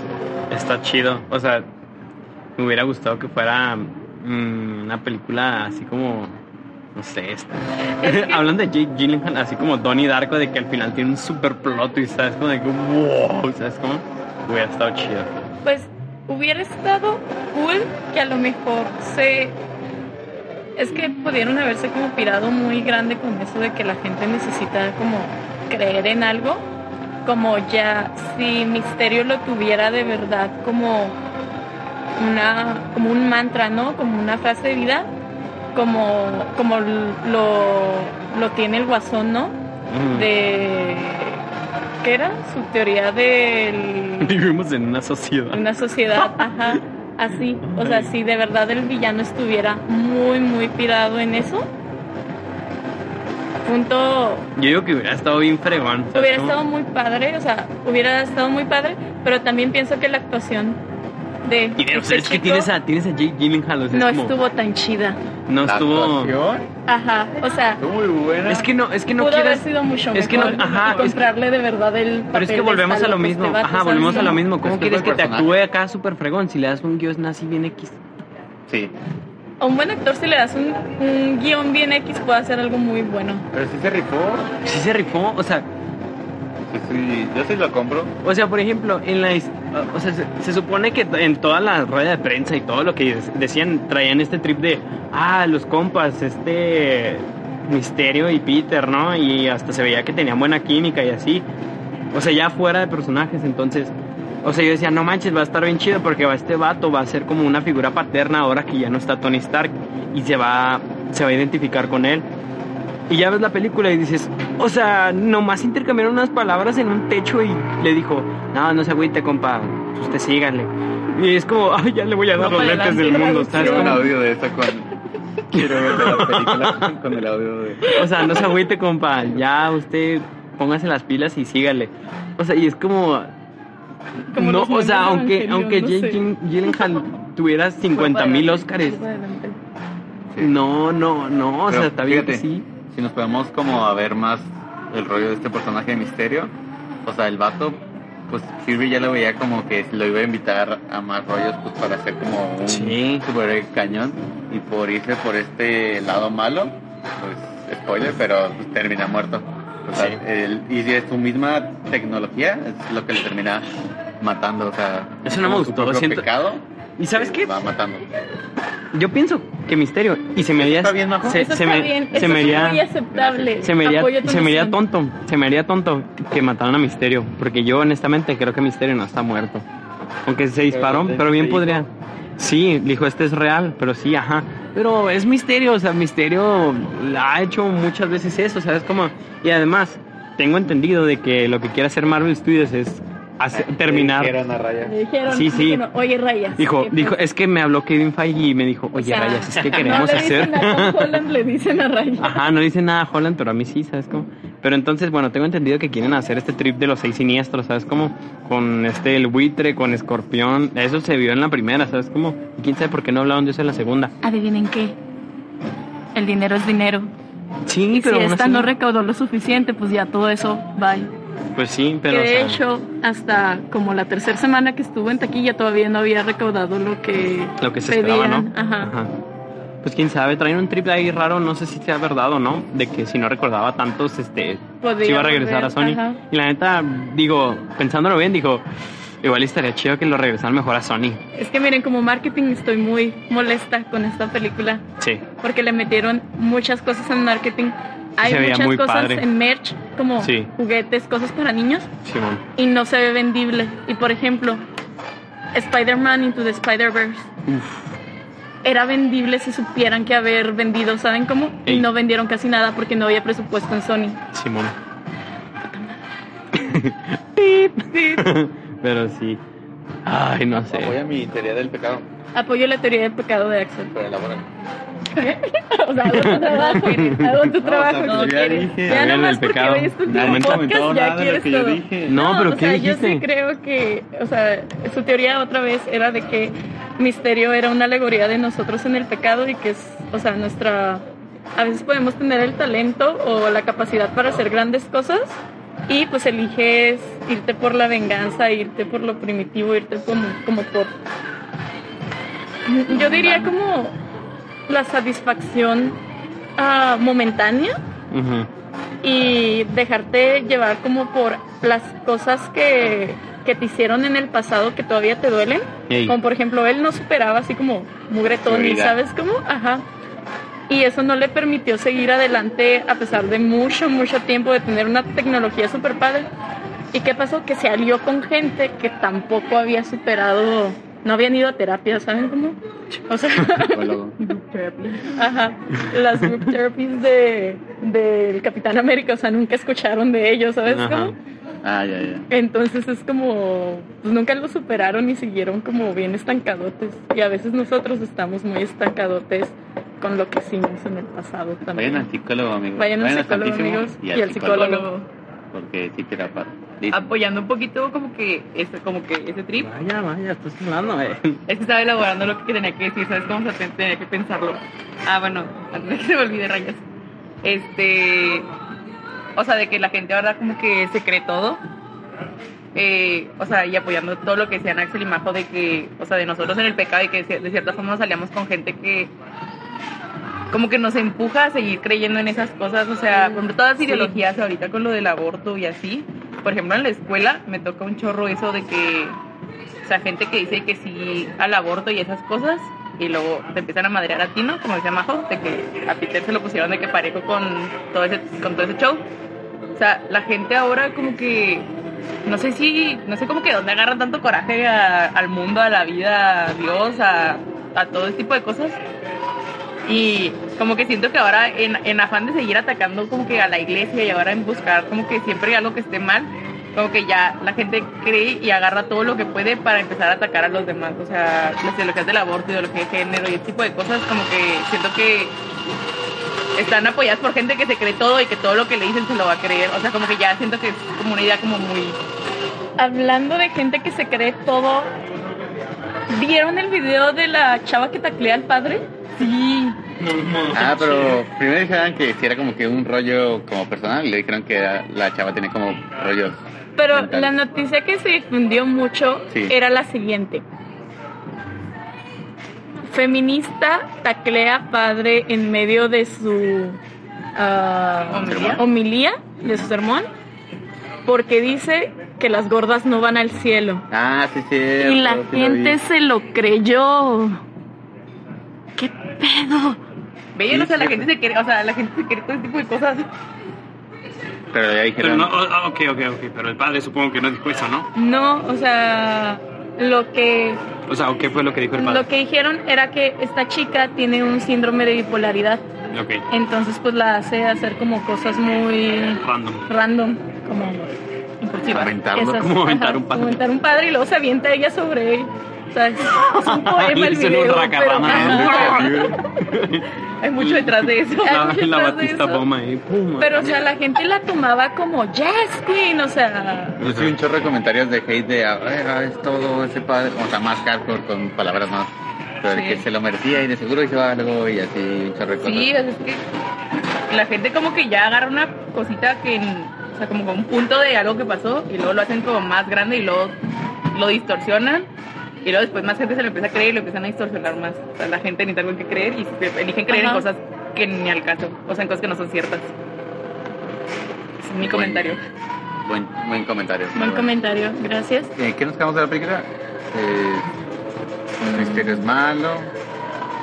está chido. O sea, me hubiera gustado que fuera mm, una película así como, no sé, esta. hablando de Jake Gyllenhaal, así como Donnie Darko, de que al final tiene un super plot y sabes como de que wow, ¿sabes cómo? Hubiera estado chido. Pues hubiera estado cool que a lo mejor se... Es que pudieron haberse como pirado muy grande con eso de que la gente necesita como creer en algo. Como ya si Misterio lo tuviera de verdad como una como un mantra, ¿no? Como una frase de vida, como como lo, lo tiene el guasón, ¿no? Mm. De ¿qué era? Su teoría del Vivimos en una sociedad. una sociedad, ajá, así. O sea, si de verdad el villano estuviera muy, muy pirado en eso, punto, Yo digo que hubiera estado bien fregón. ¿sabes hubiera estado muy padre, o sea, hubiera estado muy padre, pero también pienso que la actuación de Y de- o sea, es que tienes a, tienes a Jake Gyllenhaal, o sea, no es como- estuvo tan chida. no La estuvo... actuación Ajá, o sea, estuvo muy buena. Es que no, es que no pudo quieras... haber sido mucho es que no- mejor ajá, y es que- comprarle de verdad el papel Pero es que de volvemos a lo mismo. este Ajá, ¿sabes volvemos a lo mismo. ¿Cómo que quieres que te personaje. actúe acá súper fregón si le das un guion así bien X? Sí, A un buen actor si le das un, un guion bien X puede hacer algo muy bueno. pero sí se rifó. Sí se rifó, o sea, Sí, yo sí lo compro. o sea, por ejemplo, en la o sea, se, se supone que en toda la rueda de prensa y todo lo que decían traían este trip de ah, los compas, este Misterio y Peter, ¿no? Y hasta se veía que tenían buena química y así. O sea, ya fuera de personajes, entonces o sea, yo decía, no manches, va a estar bien chido porque va este vato, va a ser como una figura paterna ahora que ya no está Tony Stark y se va, se va a identificar con él. Y ya ves la película y dices, o sea, nomás intercambiaron unas palabras en un techo y le dijo, no, no se agüite, compa, usted síganle. Y es como, ay, ya le voy a dar No, los lentes del mundo, ¿sabes? Quiero un audio de eso con. Quiero ver la película con el audio de. O sea, no se agüite, compa, ya usted póngase las pilas y sígale. O sea, y es como, Como no, o sea, aunque, aunque no. Gyllen- Gyllenhaal tuviera 50 mil Óscares, no, no, no, o sea, está bien que sí. Si nos podemos como a ver más el rollo de este personaje de misterio, o sea, el vato, pues Kirby ya lo veía como que lo iba a invitar a más rollos, pues para hacer como un Sí. super cañón y por irse por este lado malo, pues spoiler, pero pues, termina muerto. O sea, Sí. el- y si es su misma tecnología, es lo que le termina matando, o sea, Eso no me gustó, siento- pecado, ¿Y sabes qué? Va matando. Yo pienso que Misterio, y se me haría... Está bien, Majo. se, Eso se está me, bien, se eso me es haría... muy aceptable. Se me, haría, se me haría tonto, se me haría tonto que mataron a Misterio, porque yo honestamente creo que Misterio no está muerto. Aunque se disparó, Pero pero bien podría. Sí, dijo, este es real, pero sí, ajá. Pero es Misterio, o sea, Misterio ha hecho muchas veces eso, ¿sabes cómo? Y además, tengo entendido de que lo que quiere hacer Marvel Studios es terminar... Era una raya. Le dijeron, Sí, sí. dijeron, oye, Rayas. Dijo, ¿qué dijo, pasa?" es que me habló Kevin Feige y me dijo, O oye, sea, Rayas, es que queremos no le hacer... Dicen a Tom Holland, le dicen a Rayas. Ajá, no dice nada a Holland, pero a mí sí, ¿sabes cómo? Pero entonces, bueno, tengo entendido que quieren hacer este trip de los seis siniestros, ¿sabes cómo? Con este, el buitre, con escorpión. Eso se vio en la primera, ¿sabes cómo? Y quién sabe por qué no hablaron de eso en la segunda. Adivinen qué. El dinero es dinero. Sí, Y pero si esta así- no recaudó lo suficiente, pues ya todo eso, bye. Pues sí, pero. que o de sea, hecho, hasta como la tercera semana que estuvo en taquilla todavía no había recaudado lo que lo que se esperaba, pedían. ¿no? Ajá. Pues quién sabe, traen un triple ahí raro, no sé si sea verdad o no, de que si no recordaba tantos, este, Podía se iba a regresar volver, a Sony. ajá. Y la neta, digo, pensándolo bien, digo, igual estaría chido que lo regresaran mejor a Sony. Es que miren, como marketing estoy muy molesta con esta película Sí. porque le metieron muchas cosas en marketing. Hay Se muchas muy cosas padre. en merch, como Sí. juguetes, cosas para niños, Simón. y no se ve vendible. Y por ejemplo, Spider-Man Into the Spider-Verse era vendible si supieran que haber vendido, ¿saben cómo? Ey. Y no vendieron casi nada porque no había presupuesto en Sony. Simón. Pero sí. Ay, no sé. Voy a mi teoría del pecado, Apoyo la teoría del pecado de Axel. pero elabora. o sea, hago tu trabajo, hago tu trabajo. o sea, ya quieres. dije. Ya nomás porque pecado. tu No, no podcast, comentado ya nada de lo quieres que yo todo. dije. No, pero o ¿qué sea, dijiste? Yo sí creo que, o sea, su teoría otra vez era de que Misterio era una alegoría de nosotros en el pecado y que es, o sea, nuestra... A veces podemos tener el talento o la capacidad para hacer grandes cosas y pues eliges irte por la venganza, irte por lo primitivo, irte como, como por... Yo diría como la satisfacción ah, momentánea y dejarte llevar como por las cosas que, que te hicieron en el pasado que todavía te duelen. Ey. Como por ejemplo, él no superaba así como mugre Tony, Prioridad. ¿sabes cómo? Ajá. Y eso no le permitió seguir adelante a pesar de mucho, mucho tiempo de tener una tecnología super padre. ¿Y qué pasó? Que se alió con gente que tampoco había superado, no habían ido a terapia, ¿saben cómo? O sea. Ajá, las group therapies de del Capitán América, o sea, nunca escucharon de ellos, ¿sabes Ajá. cómo? Ah, ya, ya. Entonces es como, pues nunca lo superaron y siguieron como bien estancadotes. Y a veces nosotros estamos muy estancadotes con lo que hicimos en el pasado también. Vayan al psicólogo, amigos. Vayan al psicólogo, amigos, y al psicólogo. Porque sí te da paz. Apoyando un poquito como que ese, como que ese trip. Vaya, vaya, estás hablando, eh. Es que estaba elaborando lo que tenía que decir, ¿sabes cómo se tenía que pensarlo? Ah, bueno, antes de que se me olvide rayas. Este. O sea, de que la gente ahora como que se cree todo. Eh, o sea, y apoyando todo lo que decían Axel y Majo de que, o sea, de nosotros en el pecado y que de cierta forma nos salíamos con gente que como que nos empuja a seguir creyendo en esas cosas, o sea, ejemplo, todas las ideologías ahorita con lo del aborto y así, por ejemplo, en la escuela me toca un chorro eso de que, o sea, gente que dice que sí al aborto y esas cosas, y luego te empiezan a madrear a ti, ¿no? Como decía Majo, de que a Peter se lo pusieron de que parejo con todo ese, con todo ese show. O sea, la gente ahora como que, no sé si, no sé como que dónde agarran tanto coraje a- al mundo, a la vida, a Dios, a, a todo ese tipo de cosas. Y como que siento que ahora en, en afán de seguir atacando como que a la iglesia y ahora en buscar como que siempre algo que esté mal, como que ya la gente cree y agarra todo lo que puede para empezar a atacar a los demás. O sea, las ideologías del aborto, ideología de género y ese tipo de cosas, como que siento que están apoyadas por gente que se cree todo y que todo lo que le dicen se lo va a creer. O sea, como que ya siento que es como una idea como muy... Hablando de gente que se cree todo, ¿vieron el video de la chava que taclea al padre? Sí. Ah, pero primero dijeron que si era como que un rollo como personal y le dijeron que era- la chava tiene como rollos. Pero mentales. la noticia que se difundió mucho Sí. era la siguiente. Feminista taclea padre en medio de su ¿Homilía? homilía, de su sermón, porque dice que las gordas no van al cielo. Ah, sí, sí. y la gente se lo creyó. ¿Qué pedo? Vean, Sí, o sea, la gente se cree, o sea, la gente se cree todo ese tipo de cosas. Pero ya Pero dijeron. no, oh, ok, ok, ok, pero el padre supongo que no dijo eso, ¿no? No, o sea, lo que O sea, ¿qué fue lo que dijo el padre? lo que dijeron era que esta chica tiene un síndrome de bipolaridad. Ok, Entonces, pues la hace hacer como cosas muy random. random, como Impulsiva. Aventarlo. esas- como aventar ajá, un padre. como aventar un padre y luego se avienta ella sobre él. Sea, es, un poema el un video, pero. Hay mucho detrás de eso. Hay La, mucho la detrás de batista eso. bomba ahí. pum, Pero, o sea, la gente la tomaba como Yes Queen, o sea, Yo sí un chorro de comentarios de hate de, a ver, ah, es todo ese padre, o sea, más hardcore con palabras más, pero Sí. que se lo merecía y de seguro hizo algo y así un chorro de cosas. Sí, o sea, es que la gente como que ya agarra una cosita que, en- O sea, como con un punto de algo que pasó y luego lo hacen como más grande y luego lo distorsionan. Y luego después más gente se lo empieza a creer y lo empiezan a distorsionar más. O sea, la gente necesita algo que creer y se eligen creer Ajá. en cosas que ni al caso. O sea, en cosas que no son ciertas. Es mi comentario. Buen, buen comentario. Buen comentario, gracias. Eh, ¿Qué nos quedamos de la película? Eh, el misterio es malo.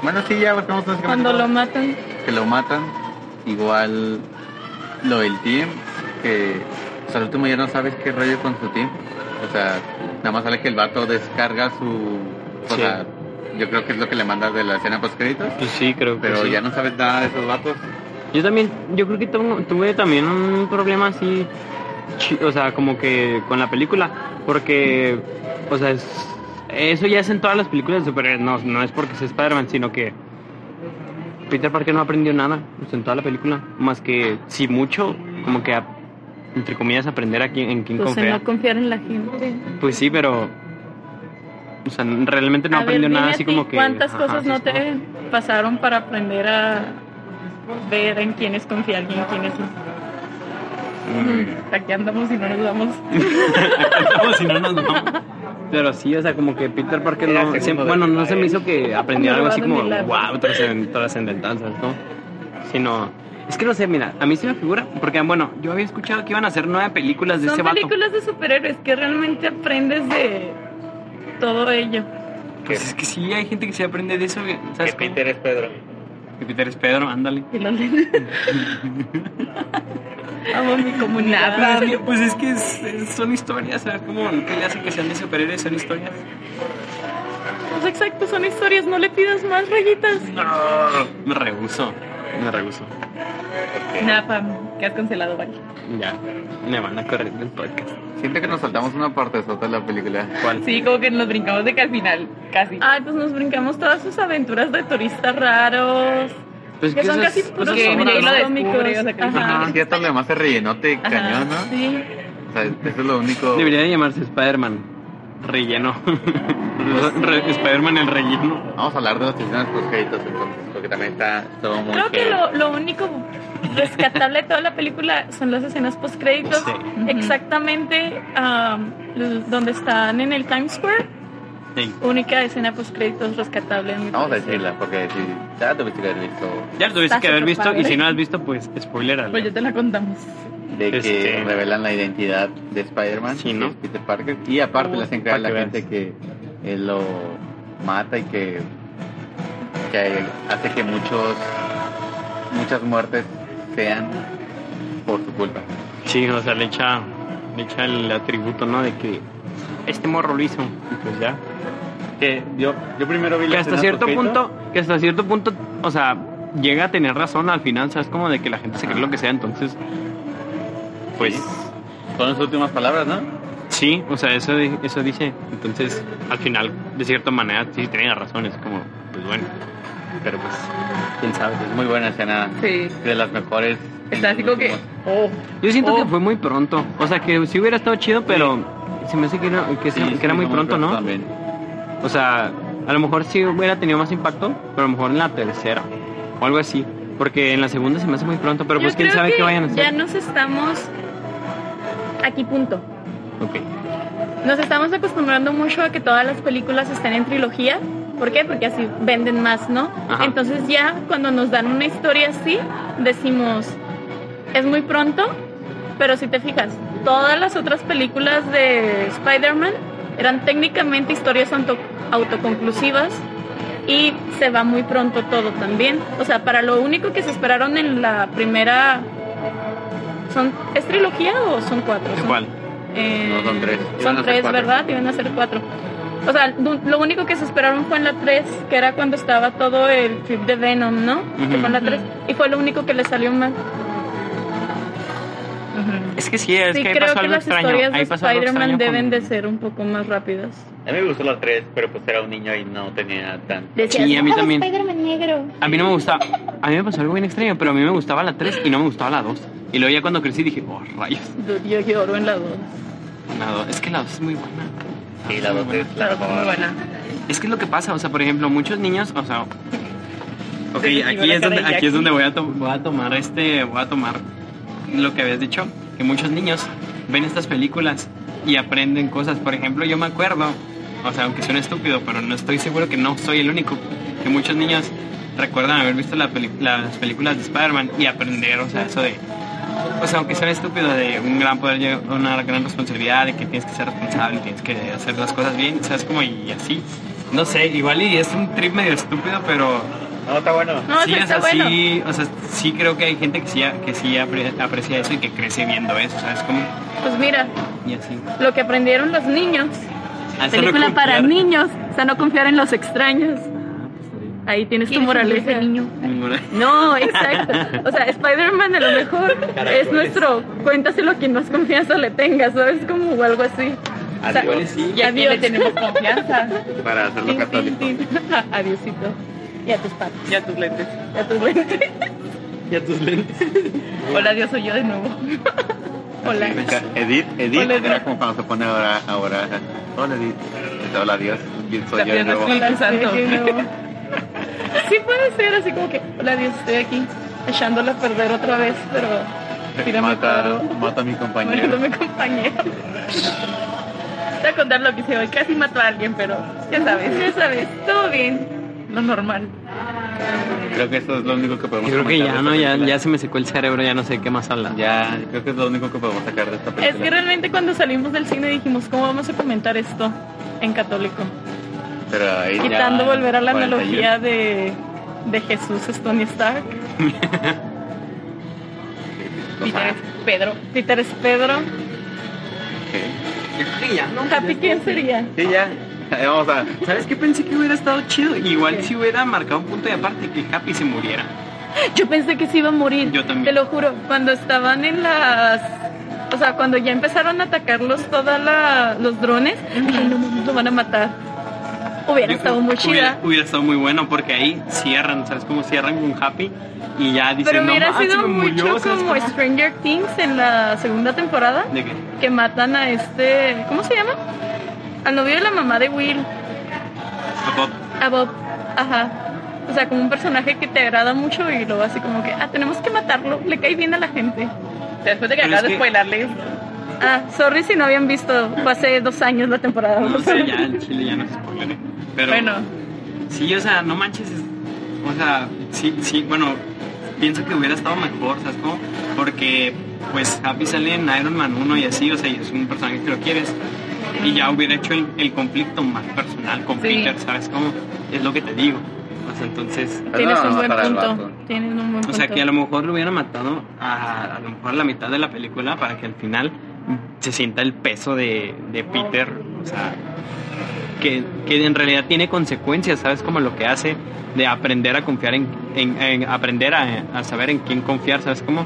Bueno, sí, ya buscamos básicamente Cuando lo matan, que lo matan. Igual lo del team, que o sea, al último ya no sabes qué rollo con su team. O sea, nada más sale que el vato descarga su... O Sí. sea, yo creo que es lo que le mandas de la escena post créditos. Pues sí, creo que Pero sí. ya no sabes nada de esos vatos. Yo también, yo creo que tuve, también un problema así, o sea, como que con la película, porque, o sea, es- eso ya es en todas las películas de superhéroes, no, no es porque sea Spider-Man, sino que Peter Parker no aprendió nada sea, en toda la película, más que, si mucho, como que, entre comillas, aprender a quién, en quién pues en confía. no confiar en la gente. Pues sí, pero, o sea, realmente no A ver, aprendió dime nada así ti, como que... ¿Cuántas ajá, cosas no te como- pasaron para aprender a ver en quiénes confiar y en quiénes no? Mm. Aquí andamos y no nos damos. Como si no nos vamos. Pero sí, o sea, como que Peter Parker Era no. siempre- bueno, no se me hizo que aprendiera algo así como, wow, trascend- trascendental, ¿sabes? No? Sino. Es que no sé, mira, a mí se me figura. Porque, bueno, yo había escuchado que iban a hacer nueve películas de Son ese vato. películas de superhéroes que realmente aprendes de todo ello. Pues es que sí, hay gente que se aprende de eso, Que ¿sabes? cómo? Peter es Pedro. Que Peter es Pedro, ándale. Amo mi comunidad. Nada. Pues es que, pues es que es- es- son historias, ¿sabes? Como que le hace que sean de superhéroes, son historias. Pues exacto, son historias, no le pidas más rayitas. No, me rehuso, me rehuso. Nada, Pam, que has cancelado, vale. Ya, me van a correr del podcast. Siento que nos saltamos una parte de la película. ¿Cuál? Sí, como que nos brincamos de que al final, casi. Ay, pues nos brincamos todas sus aventuras de turistas raros. Pues que son es- casi puros que lo ¿no? descubre, o sea, que- Ajá. Es rellenote Ajá. cañón, ¿no? Sí. O sea, eso es lo único. Debería de llamarse Spider-Man. Relleno. Re- Spider-Man el relleno. Vamos a hablar de las escenas post entonces, porque también está todo muy Creo que lo, lo único rescatable de toda la película son las escenas post créditos. Sí. Exactamente am, l- donde están en el Times Square. Sí. Única escena post créditos rescatable. en mi Vamos a decirla, porque si ya tuviste que haber visto Ya lo tuviste que haber visto y padre. si no has visto, pues spoiler. Pues ya te la contamos. de que Este- revelan la identidad de Spider-Man, Sí, ¿no? Peter Parker, y aparte Oh, le hacen creer a la para que gente que él lo mata y que, que hace que muchos muchas muertes sean por su culpa. Sí, o sea, le echa, le echa el atributo, ¿no? De que este morro lo hizo. Y pues ya. Que yo, yo primero vi Que la hasta cierto punto, que hasta cierto punto, o sea, llega a tener razón al final, ¿sabes? Como de que la gente se cree lo que sea, entonces, pues, Sí. Son las últimas palabras, ¿no? sí, o sea, eso, eso dice. Entonces, al final, de cierta manera, sí tenía razón, es como, pues bueno. Pero pues, quién sabe. Es muy buena escena, Sí. de las mejores. Está así como que. Oh. Yo siento Oh. que fue muy pronto. O sea, que sí hubiera estado chido, pero se me hace que era, que, se- Sí, que era sí, muy pronto, ¿no? También. O sea, a lo mejor sí hubiera tenido más impacto, pero a lo mejor en la tercera o algo así. Porque en la segunda se me hace muy pronto, pero Yo pues quién sabe que qué vayan a hacer. Ya nos estamos aquí punto. Ok. Nos estamos acostumbrando mucho a que todas las películas estén en trilogía. ¿Por qué? Porque así venden más, ¿no? Ajá. Entonces ya cuando nos dan una historia así, decimos, es muy pronto, pero si te fijas, todas las otras películas de Spider-Man eran técnicamente historias auto- autoconclusivas y se va muy pronto todo también. O sea, para lo único que se esperaron en la primera... ¿Son, ¿Es trilogía o son cuatro? Son- ¿Cuál? eh, No, son tres. Iban Son tres. ¿verdad? Iban a ser cuatro. O sea, lo lo único que se esperaron fue en la 3, que era cuando estaba todo el trip de Venom, ¿no? Que Ujú. fue en la 3. Y fue lo único que le salió mal. Es que sí, es sí, que ahí creo pasó que algo las extraño. historias de Ahí algo Spider-Man deben con- de ser un poco más rápidas. A mí me gustó la 3, pero pues era un niño y no tenía tan... Decías, Sí, a mí "Oh, también. Spider-Man negro. A mí no me gustaba. A mí me pasó algo bien extraño, pero a mí me gustaba la 3 y no me gustaba la 2. Y luego ya cuando crecí dije, oh, rayos. Yo lloro en la 2. La 2. Es que la 2 es muy buena. Sí, la 2 es la muy buena. Es que es lo que pasa, o sea, por ejemplo, muchos niños, o sea, ok, aquí es donde, aquí es donde voy a, to- voy a tomar este, voy a tomar lo que habías dicho, que muchos niños ven estas películas y aprenden cosas. Por ejemplo, yo me acuerdo, o sea, aunque suene estúpido, pero no estoy seguro que no soy el único, que muchos niños recuerdan haber visto la peli- las películas de Spider-Man y aprender, o sea, eso de, o sea, aunque suene estúpido, de un gran poder llega una gran responsabilidad, de que tienes que ser responsable, tienes que hacer las cosas bien, ¿sabes? Como y así. No sé, igual y es un trip medio estúpido, pero No, está bueno. No, sí, o sea, está bueno. sí, o sea, sí creo que hay gente que sí, que sí apre- aprecia eso y que crece viendo eso, ¿sabes? Como, Pues mira, y así. lo que aprendieron los niños. Ah, no Película para niños. O sea, no confiar en los extraños. Ahí tienes tu ¿Quién es moraleja. ese niño? No, exacto. O sea, Spider-Man a lo mejor es nuestro, cuéntaselo a quien más confianza le tenga, ¿sabes? Como o algo así. O sea, Adiós. Sí, Y a le tenemos confianza. Para hacerlo católico. tin. Adiosito. Y a tus patas. Y a tus lentes. Y a tus lentes. Y a tus lentes. Hola, Dios, soy yo de nuevo. Hola. Edith, Edith Hola, Edith. era como cuando se pone ahora, ahora. Hola Edith. Hola Dios, soy yo de nuevo. Espíritu Hola, Santo. Sí puede ser así como que, hola Dios, estoy aquí, echándola a perder otra vez, pero Mata, mata a mi compañero. mi compañero. Te voy a contar lo que hice hoy. Casi mató a alguien, pero ya sabes, ya sabes. Todo bien. Lo normal. Creo que eso es lo único que podemos Yo creo que ya, ¿no? Ya, ya se me secó el cerebro, ya no sé qué más hablar. Ya, creo que es lo único que podemos sacar de esta Es película. que realmente cuando salimos del cine dijimos, ¿cómo vamos a comentar esto en católico? Pero ahí ya Quitando volver a la 41. analogía de, de Jesús es Tony Stark. Peter es Pedro. Peter es Pedro. Ok. Yo creo que ya, ¿no? Happy, ¿quién sería? Sí, ya. Vamos a. ¿Sabes qué pensé que hubiera estado chido? Igual ¿Qué? si hubiera marcado un punto de aparte que Happy se muriera. Yo pensé que se iba a morir. Yo también. Te lo juro. Cuando estaban en las. O sea, cuando ya empezaron a atacarlos todos los drones, dije, no mames, lo van a matar. Hubiera estado muy hubiera, chida. hubiera estado muy bueno porque ahí cierran, ¿sabes cómo cierran con Happy? Y ya dicen, Pero no, hubiera sido me murió", mucho ¿sabes como cómo? Stranger Things en la segunda temporada, ¿De qué? que matan a este. ¿Cómo se llama? Al novio de la mamá de Will, A Bob. a Bob. Ajá. O sea, como un personaje que te agrada mucho y luego así como que, ah, tenemos que matarlo, le cae bien a la gente. Después de que acabas de spoilarle. Ah, sorry si no habían visto, fue hace dos años la temporada. No sé, ya en Chile ya no se spoileré. Pero Bueno, sí, o sea, no manches. es- O sea, sí, sí, bueno, pienso que hubiera estado mejor, ¿sabes cómo? Porque, pues, Happy sale en Iron Man 1 y así, o sea, y es un personaje que lo quieres. Y ya hubiera hecho el, el conflicto más personal con Sí. Peter, ¿sabes cómo? Es lo que te digo. O sea, entonces, Tienes No, un buen punto. Tienes un buen punto. o sea, que a lo mejor lo hubiera matado a, a lo mejor a la mitad de la película para que al final se sienta el peso de, de Peter, o sea, que, que en realidad tiene consecuencias, ¿sabes? Como lo que hace de aprender a confiar en, en- en- aprender a, a saber en quién confiar, ¿sabes cómo?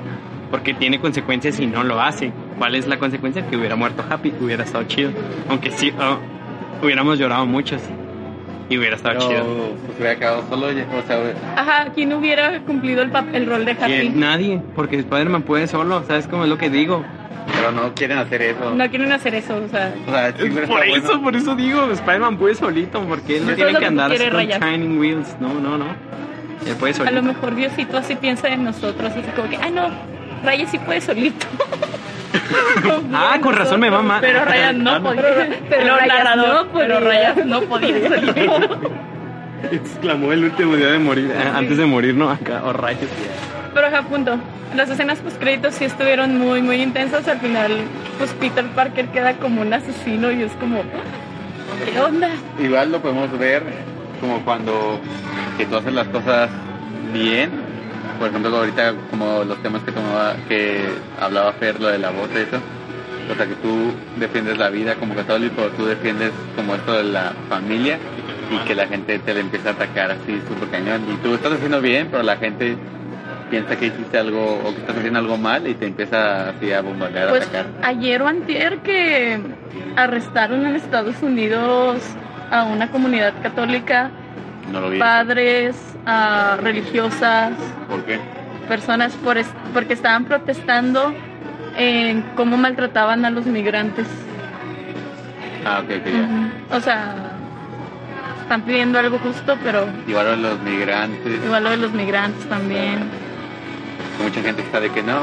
Porque tiene consecuencias si no lo hace. ¿Cuál es la consecuencia? Que hubiera muerto Happy, hubiera estado chido. Aunque sí, oh, hubiéramos llorado muchos y hubiera estado Pero, chido. pues hubiera quedado solo. O sea, Ajá, ¿quién hubiera cumplido el, pap- el rol de Happy? nadie, porque Spider-Man puede solo, ¿sabes cómo es lo que digo? Pero no quieren hacer eso. No quieren hacer eso, o sea, O sea, sí hubiera Por eso, bueno. por eso digo, Spider-Man puede solito, porque él no tiene que andar con. Shining Wheels. No, no, no. Él puede a solito. lo mejor Diosito así piensa en nosotros, así como que, ay no, Raya sí puede solito. Ah, con razón me va mal. pero Ryan no podía. Pero- pero Pero narrador, no pero podía. No. Exclamó el último día de morir, eh, antes de morir, ¿no? Acá, o rayos. Pero ajá, punto. Las escenas post créditos sí estuvieron muy, muy intensas. Al final, pues Peter Parker queda como un asesino y es como, ¿qué onda? Igual lo podemos ver como cuando que tú haces las cosas bien. Por ejemplo, ahorita como los temas que tomaba, que hablaba Fer, lo del aborto y eso. O sea, que tú defiendes la vida como católico, tú defiendes como esto de la familia y que la gente te le empieza a atacar así súper cañón. Y tú estás haciendo bien, pero la gente piensa que hiciste algo o que estás haciendo algo mal y te empieza así a bombardear, a Pues atacar. ayer o antier que arrestaron en Estados Unidos a una comunidad católica, No lo vi. padres, a religiosas, ¿Por qué? personas por es- porque estaban protestando en cómo maltrataban a los migrantes. Ah, ok, ok, ya. O sea, están pidiendo algo justo, pero Igual a los migrantes. igual lo de los migrantes también. Mucha gente está de que no,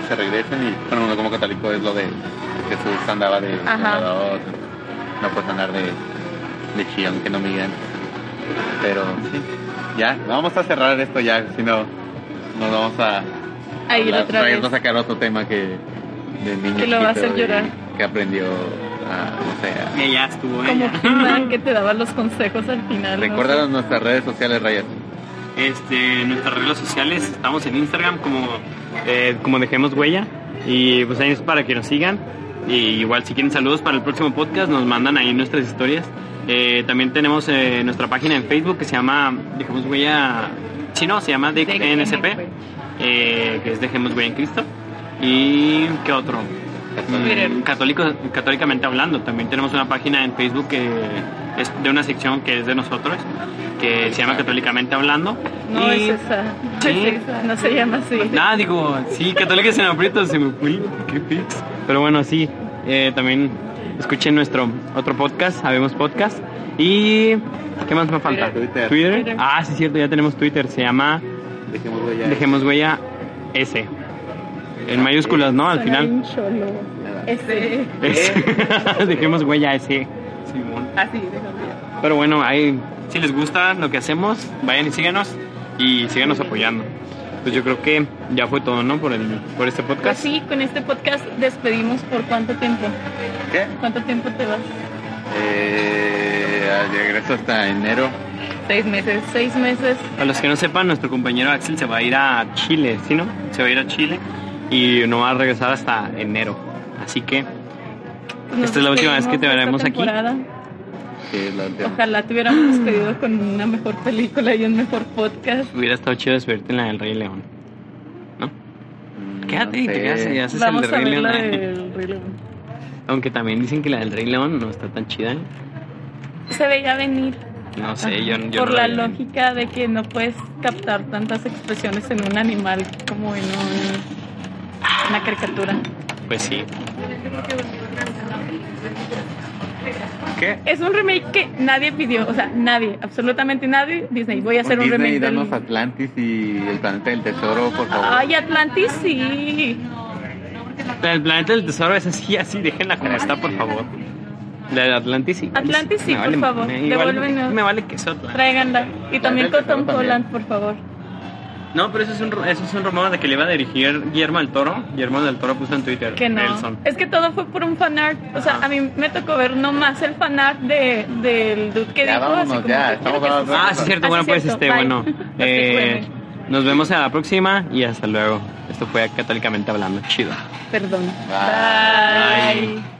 que se regresen y bueno, uno como católico es lo de Jesús andaba de no puedes andar de, de chillón que no me digan. Pero sí, ya, vamos a cerrar esto ya, si no nos vamos a A ir hablar- otra vez. a sacar otro tema que de niño Que lo va a hacer llorar. que aprendió a, no sé, a- Y ya estuvo Como ella. He-Man que te daba los consejos al final. ¿no? Recuérdanos nuestras redes sociales, Rayas. Este, nuestras redes sociales estamos en Instagram como, eh, como dejemos huella y pues ahí es para que nos sigan y igual si quieren saludos para el próximo podcast nos mandan ahí nuestras historias. Eh, también tenemos eh, nuestra página en Facebook que se llama dejemos huella si no se llama. DNSP eh, que es dejemos huella en Cristo. Y qué otro Twitter. Mm, Católico, católicamente hablando, también tenemos una página en Facebook que es de una sección que es de nosotros, que se llama Católicamente Hablando. No Y- es esa. No Sí. es esa. No se llama así. Ah, digo, sí, Católicos en aprieto, se me fue, qué fix. Pero bueno, sí, eh, también escuchen nuestro otro podcast, Habemos Podcast. Y, ¿qué más me falta? Twitter. Twitter. Ah, sí, cierto, ya tenemos Twitter, se llama Dejemos huella. Dejemos Huella S. En mayúsculas, ¿no? Al final. Ese. Es- Dejemos Huella S. Simón. Así. Pero bueno, ahí, si les gusta lo que hacemos, vayan y síganos y síganos apoyando. Pues yo creo que ya fue todo, ¿no? Por, el, por este Pues podcast. sí, con este podcast despedimos por cuánto tiempo. ¿Qué? ¿Cuánto tiempo te vas? Eh, regreso hasta enero. Seis meses. Seis meses. A los que no sepan, nuestro compañero Axel se va a ir a Chile, ¿sí no? Se va a ir a Chile y no va a regresar hasta enero. Así que Nos Esta es la última vez que te veremos aquí. Ojalá te hubiéramos despedido con una mejor película y un mejor podcast. hubiera estado chido despedirte en la del Rey León. ¿No? Mm, Quédate no y te quedas y haces Vamos el de Rey ver la León. del Rey León. Aunque también dicen que la del Rey León no está tan chida. ¿eh? Se veía venir. No sé, yo, yo por no la lógica de que no puedes captar tantas expresiones en un animal como en un- una caricatura. Pues sí. ¿Qué? Es un remake que nadie pidió, o sea, nadie, absolutamente nadie. Disney, voy a hacer un Disney, remake del... danos Atlantis y el planeta del tesoro, por favor. Ay, Atlantis sí. El planeta del tesoro es así, así, déjenla como está, por favor. La de Atlantis sí. Atlantis sí, Me por favor, Me, devuélvenos. me vale queso Atlantis. Tráiganla. Y también con Tom También. Holland, por favor. No, pero eso es, un, eso es un rumor de que le iba a dirigir Guillermo del Toro. Guillermo del Toro puso en Twitter. Que no. Nelson. Es que todo fue por un fanart. O sea, a mí me tocó ver nomás el fanart de, del dude que Ya, dijo. vámonos, así como ya, que estamos quiero que hablando se- de Ah, sí, cierto. Ah, Bueno, sí, pues cierto. este, Bye. bueno. eh, nos vemos a la próxima y hasta luego. Esto fue Católicamente Hablando. Chido. Perdón. Bye. Bye.